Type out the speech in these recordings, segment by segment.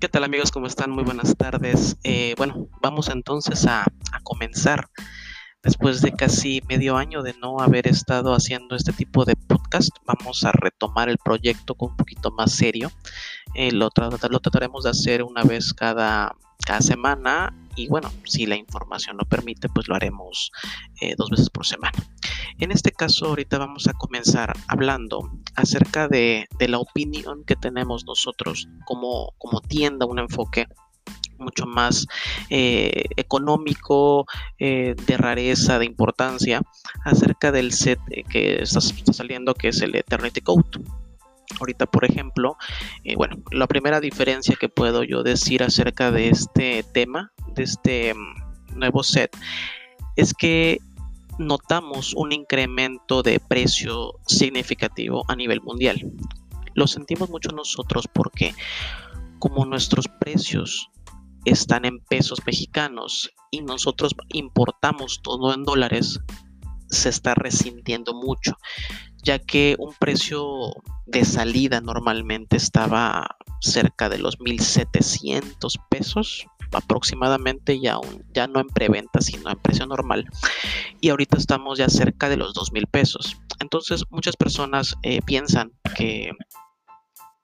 ¿Qué tal amigos? ¿Cómo están? Muy buenas tardes. Eh, bueno, vamos entonces a, comenzar. Después de casi medio año de no haber estado haciendo este tipo de podcast, vamos a retomar el proyecto con un poquito más serio. Eh, lo, lo, trataremos de hacer una vez cada, cada semana y bueno, si la información lo permite, pues lo haremos eh, dos veces por semana. En este caso, ahorita vamos a comenzar hablando acerca de, la opinión que tenemos nosotros como, como tienda, un enfoque mucho más eh, económico, eh, de rareza, de importancia, acerca del set que está, saliendo, que es el Eternity Code. Ahorita, por ejemplo, eh, bueno, la primera diferencia que puedo yo decir acerca de este tema, de este mm, nuevo set, es que notamos un incremento de precio significativo a nivel mundial. Lo sentimos mucho nosotros porque como nuestros precios están en pesos mexicanos y nosotros importamos todo en dólares, se está resintiendo mucho, ya que un precio de salida normalmente estaba cerca de los 1700 pesos aproximadamente ya, ya no en preventa sino en precio normal y ahorita estamos ya cerca de los 2000 pesos. Entonces muchas personas eh, piensan que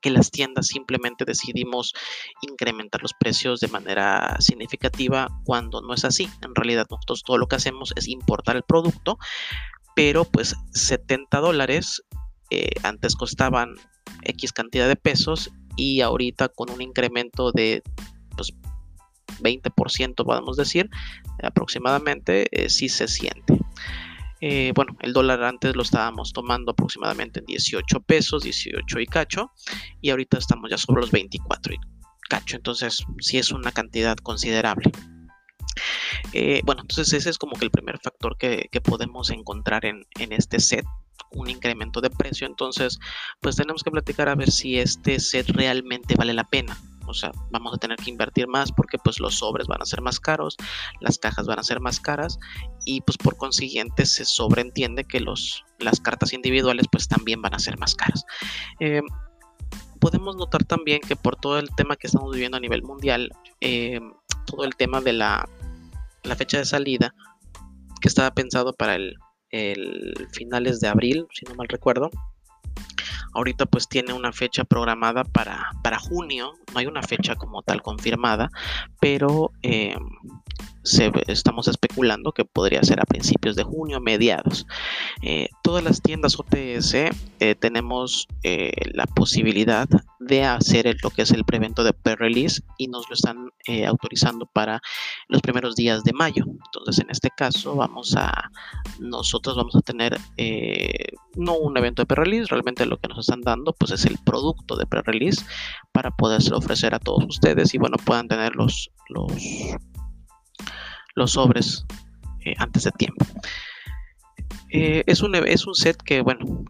que las tiendas simplemente decidimos incrementar los precios de manera significativa cuando no es así. En realidad nosotros todo lo que hacemos es importar el producto, pero pues 70 dólares eh, antes costaban X cantidad de pesos y ahorita con un incremento de pues 20% podemos decir aproximadamente eh, sí se siente. Eh, bueno, el dólar antes lo estábamos tomando aproximadamente en 18 pesos, 18 y cacho, y ahorita estamos ya sobre los 24 y cacho, entonces sí es una cantidad considerable. Eh, bueno, entonces ese es como que el primer factor que, podemos encontrar en, en, este set, un incremento de precio. Entonces, pues tenemos que platicar a ver si este set realmente vale la pena o sea, vamos a tener que invertir más porque pues los sobres van a ser más caros, las cajas van a ser más caras y pues por consiguiente se sobreentiende que los, las cartas individuales pues también van a ser más caras. Eh, podemos notar también que por todo el tema que estamos viviendo a nivel mundial, eh, todo el tema de la, la, fecha de salida que estaba pensado para el, el finales de abril, si no mal recuerdo, Ahorita pues tiene una fecha programada para, para junio, no hay una fecha como tal confirmada, pero estamos especulando que podría ser a principios de junio, mediados. Eh, todas las tiendas OTS eh, tenemos eh, la posibilidad de hacer lo que es el prevento de pre-release y nos lo están autorizando para los primeros días de mayo. Entonces, en este caso, vamos a nosotros vamos a tener no un evento de pre-release, realmente lo que nos están dando pues es el producto de pre-release para poderse ofrecer a todos ustedes y bueno, puedan tener los, los los sobres eh, antes de tiempo. Eh, es, un, es un set que, bueno,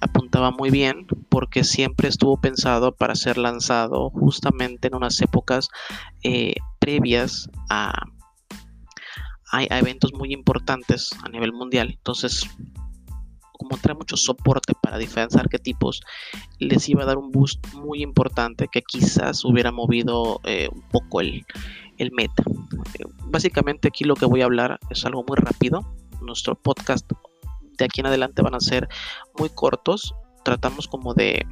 apuntaba muy bien porque siempre estuvo pensado para ser lanzado justamente en unas épocas eh, previas a, a, eventos muy importantes a nivel mundial. Entonces, como trae mucho soporte para diferentes arquetipos, les iba a dar un boost muy importante que quizás hubiera movido un poco el, el meta. Básicamente aquí lo que voy a hablar es algo muy rápido. Nuestro podcast de aquí en adelante van a ser muy cortos. Tratamos como de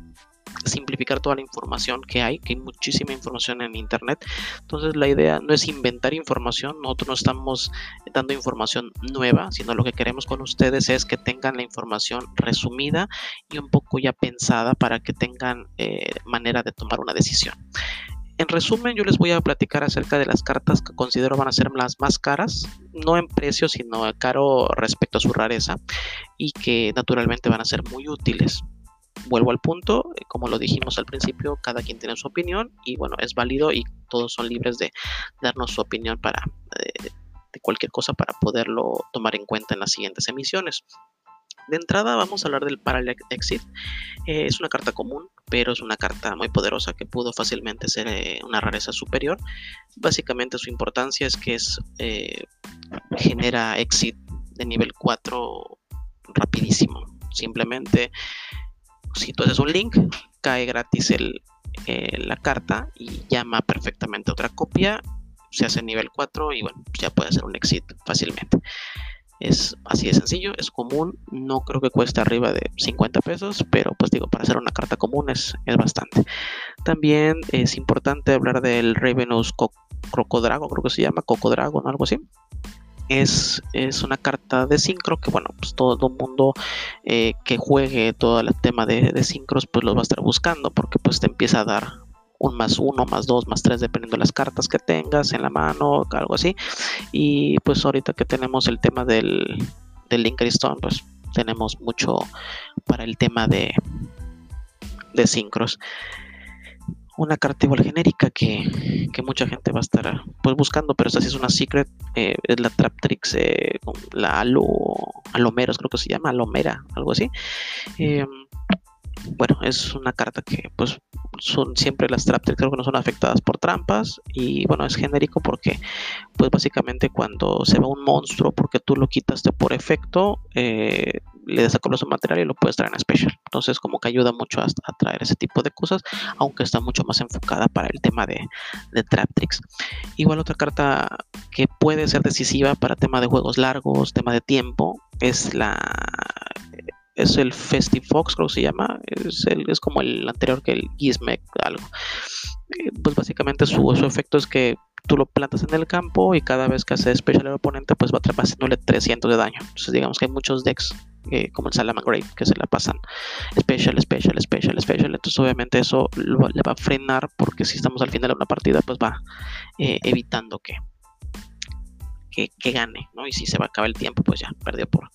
simplificar toda la información que hay, que hay muchísima información en internet. Entonces la idea no es inventar información, nosotros no estamos dando información nueva, sino lo que queremos con ustedes es que tengan la información resumida y un poco ya pensada para que tengan eh, manera de tomar una decisión. En resumen, yo les voy a platicar acerca de las cartas que considero van a ser las más caras, no en precio, sino caro respecto a su rareza y que naturalmente van a ser muy útiles. Vuelvo al punto, eh, como lo dijimos al principio, cada quien tiene su opinión y bueno, es válido y todos son libres de darnos su opinión para eh, de cualquier cosa para poderlo tomar en cuenta en las siguientes emisiones. De entrada vamos a hablar del Parallel Exit. Eh, es una carta común, pero es una carta muy poderosa que pudo fácilmente ser eh, una rareza superior. Básicamente su importancia es que es, eh, genera Exit de nivel 4 rapidísimo. Simplemente si tú haces un link, cae gratis el, la carta y llama perfectamente otra copia, se hace nivel 4 y bueno, ya puede hacer un exit fácilmente. Es así de sencillo, es común, no creo que cueste arriba de 50 pesos, pero pues digo, para hacer una carta común es, es bastante. También es importante hablar del Ravenous Crocodrago, creo que se llama Cocodragon, algo así. Es, es, una carta de sincro que bueno pues todo el mundo eh, que juegue todo el tema de, de sincros pues lo va a estar buscando porque pues te empieza a dar un más uno, más dos, más tres, dependiendo de las cartas que tengas en la mano, algo así. Y pues ahorita que tenemos el tema del, del Stone, pues tenemos mucho para el tema de, de. Una carta igual genérica que, que, mucha gente va a estar pues buscando, pero esta sí es una secret, eh, es la Traptrix, eh, la Alo, Alomeros creo que se llama, Alomera, algo así. Eh, bueno, es una carta que pues son siempre las Traptrix creo que no son afectadas por trampas y bueno, es genérico porque pues básicamente cuando se va un monstruo porque tú lo quitaste por efecto, eh, le desacoplas su material y lo puedes traer en special. Entonces como que ayuda mucho a, traer ese tipo de cosas, aunque está mucho más enfocada para el tema de, de Traptrix. Igual otra carta que puede ser decisiva para tema de juegos largos, tema de tiempo, es la es el Festifox, creo que se llama, es, el, es como el anterior que el Gizmek, algo. Eh, pues básicamente su, efecto es que tú lo plantas en el campo y cada vez que hace special el oponente, pues va haciéndole 300 de daño. Entonces, digamos que hay muchos decks eh, como el Salaman Grave que se la pasan special, special, special, special. Entonces, obviamente, eso le va a frenar porque si estamos al final de una partida, pues va eh, evitando que, que, gane, ¿no? Y si se va a acabar el tiempo, pues ya perdió por,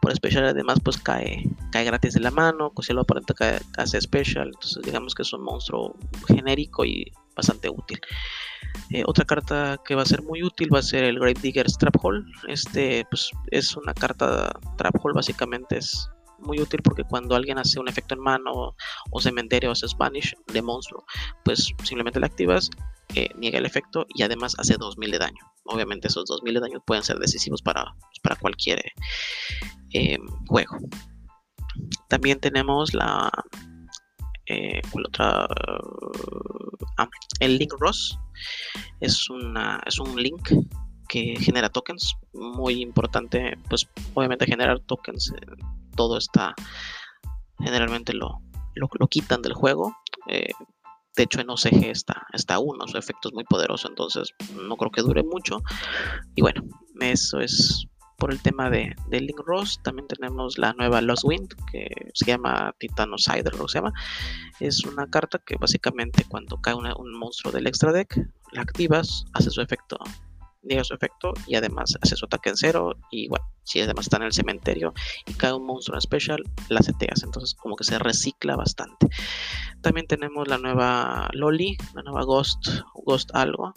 por special. Además, pues cae, cae gratis de la mano, si el oponente cae, hace special. Entonces, digamos que es un monstruo genérico y bastante útil. Eh, otra carta que va a ser muy útil va a ser el Grave Digger Trap Hole. Este, pues, es una carta Trap Hole, básicamente es muy útil porque cuando alguien hace un efecto en mano o cementerio o hace Spanish de monstruo, pues simplemente la activas, eh, niega el efecto y además hace 2000 de daño. Obviamente esos 2000 de daño pueden ser decisivos para, para cualquier eh, juego. También tenemos la... Eh, otra? Ah, el Link Ross es, una, es un link que genera tokens muy importante pues obviamente generar tokens todo está generalmente lo, lo, quitan del juego eh, de hecho, en OCG está, está uno, su efecto es muy poderoso, entonces no creo que dure mucho. Y bueno, eso es por el tema de, Link Ross. También tenemos la nueva Lost Wind, que se llama Titanocider, lo se llama. Es una carta que básicamente cuando cae un monstruo del extra deck, la activas, hace su efecto niega su efecto y además hace su ataque en cero y bueno, si además está en el cementerio y cae un monstruo especial, la seteas, entonces como que se recicla bastante. También tenemos la nueva Loli, la nueva Ghost, Ghost algo,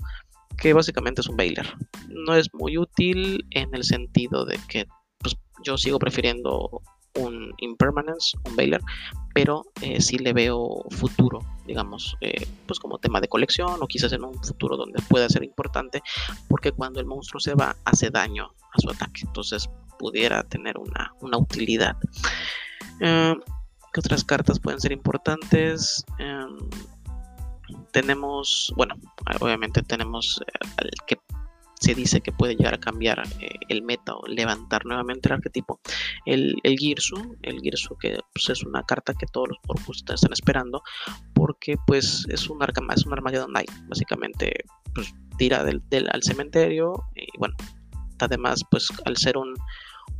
que básicamente es un Bailer. No es muy útil en el sentido de que pues, yo sigo prefiriendo Impermanence, un Bailer, pero eh, sí le veo futuro, digamos, eh, pues como tema de colección o quizás en un futuro donde pueda ser importante, porque cuando el monstruo se va hace daño a su ataque, entonces pudiera tener una, utilidad. Eh, ¿Qué otras cartas pueden ser importantes? Em, tenemos, bueno, obviamente tenemos el que dice que puede llegar a cambiar eh, el meta o levantar nuevamente el arquetipo. El, el Girsu, el Girsu que pues, es una carta que todos los Orcus están esperando porque pues es un, arma, es un Armageddon Knight, básicamente pues tira del, al cementerio y bueno, además pues al ser un,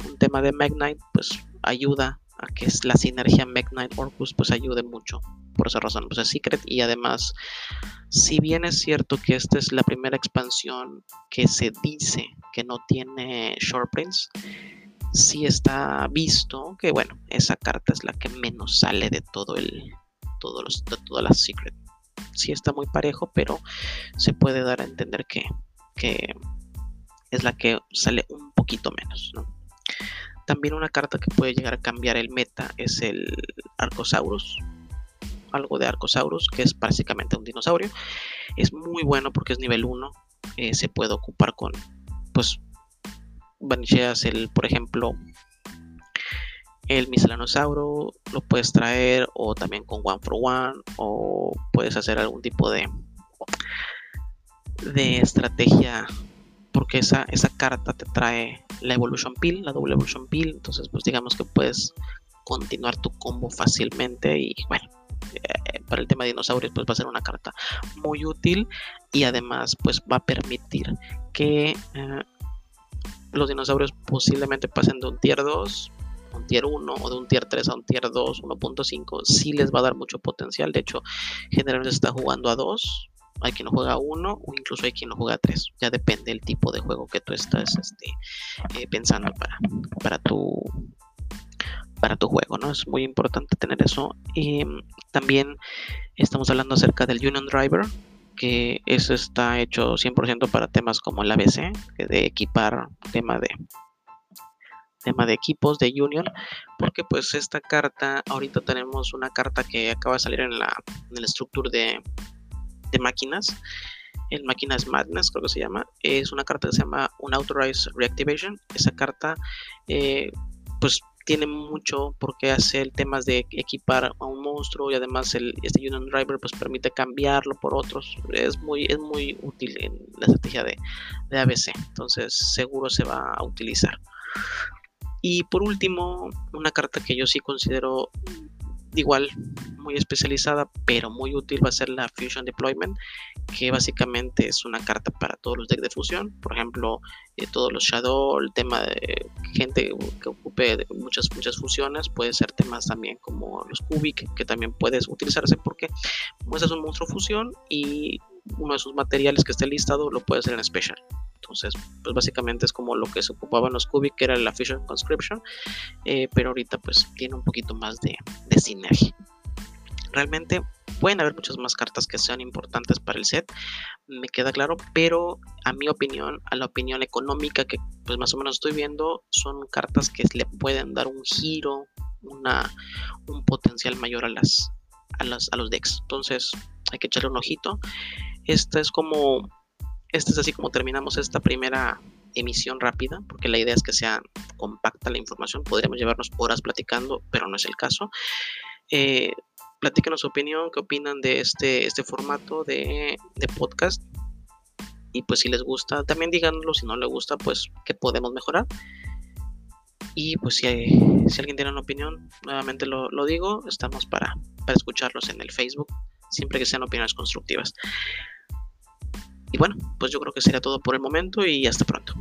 un tema de Magnite pues ayuda a que la sinergia Magnite Orcus pues ayude mucho por esa razón pues es Secret y además si bien es cierto que esta es la primera expansión que se dice que no tiene short prints sí está visto que bueno esa carta es la que menos sale de todo el todos los, de todas las Secret. Sí está muy parejo pero se puede dar a entender que, que es la que sale un poquito menos también una carta que puede llegar a cambiar el meta es el Arcosaurus algo de Arcosaurus, que es básicamente un dinosaurio. Es muy bueno porque es nivel 1. Eh, se puede ocupar con, pues, Vanicheas, el, por ejemplo, el miscelanosauro lo puedes traer o también con One for One o puedes hacer algún tipo de, de estrategia porque esa, esa carta te trae la Evolution Pill, la doble Evolution Pill, entonces pues digamos que puedes continuar tu combo fácilmente y bueno, eh, para el tema de dinosaurios pues va a ser una carta muy útil y además pues va a permitir que eh, los dinosaurios posiblemente pasen de un tier 2 un tier 1 o de un tier 3 a un tier 2, 1.5, sí les va a dar mucho potencial. De hecho, generalmente se está jugando a 2, hay quien lo juega a 1 o incluso hay quien lo juega a 3. Ya depende del tipo de juego que tú estás este, eh, pensando para, para tu para tu juego, ¿no? Es muy importante tener eso. Y también estamos hablando acerca del Union Driver, que eso está hecho 100% para temas como el ABC, de equipar tema de tema de equipos de Union, porque pues esta carta, ahorita tenemos una carta que acaba de salir en la en el structure de, de máquinas, en máquinas Madness creo que se llama, es una carta que se llama Unauthorized Reactivation, esa carta eh, pues tiene mucho porque hace el temas de equipar a un monstruo y además el, este Union Driver pues permite cambiarlo por otros. Es muy, es muy útil en la estrategia de, de ABC. Entonces seguro se va a utilizar. Y por último, una carta que yo sí considero igual muy especializada pero muy útil va a ser la Fusion Deployment que básicamente es una carta para todos los decks de fusión. Por ejemplo eh, todos los Shadow el tema de gente que ocupe muchas muchas fusiones puede ser temas también como los Cubic que también puedes utilizarse porque muestras un monstruo fusión y uno de sus materiales que esté listado lo puede hacer en special entonces, pues básicamente es como lo que se ocupaba en los Cubic, que era la Fusion Conscription, eh, pero ahorita pues tiene un poquito más de, de sinergia. Realmente pueden haber muchas más cartas que sean importantes para el set, me queda claro, pero a mi opinión, a la opinión económica que pues más o menos estoy viendo, son cartas que le pueden dar un giro, una, un potencial mayor a las, a, las, a los decks. Entonces hay que echarle un ojito. Esta es como este es así como terminamos esta primera emisión rápida, porque la idea es que sea compacta la información. Podríamos llevarnos horas platicando, pero no es el caso. Eh, platíquenos su opinión, qué opinan de este, este formato de, podcast. Y pues si les gusta, también díganlo. Si no les gusta, pues qué podemos mejorar. Y pues si, si alguien tiene una opinión, nuevamente lo, lo digo, estamos para, para escucharlos en el Facebook, siempre que sean opiniones constructivas. Y bueno, pues yo creo que sería todo por el momento y hasta pronto.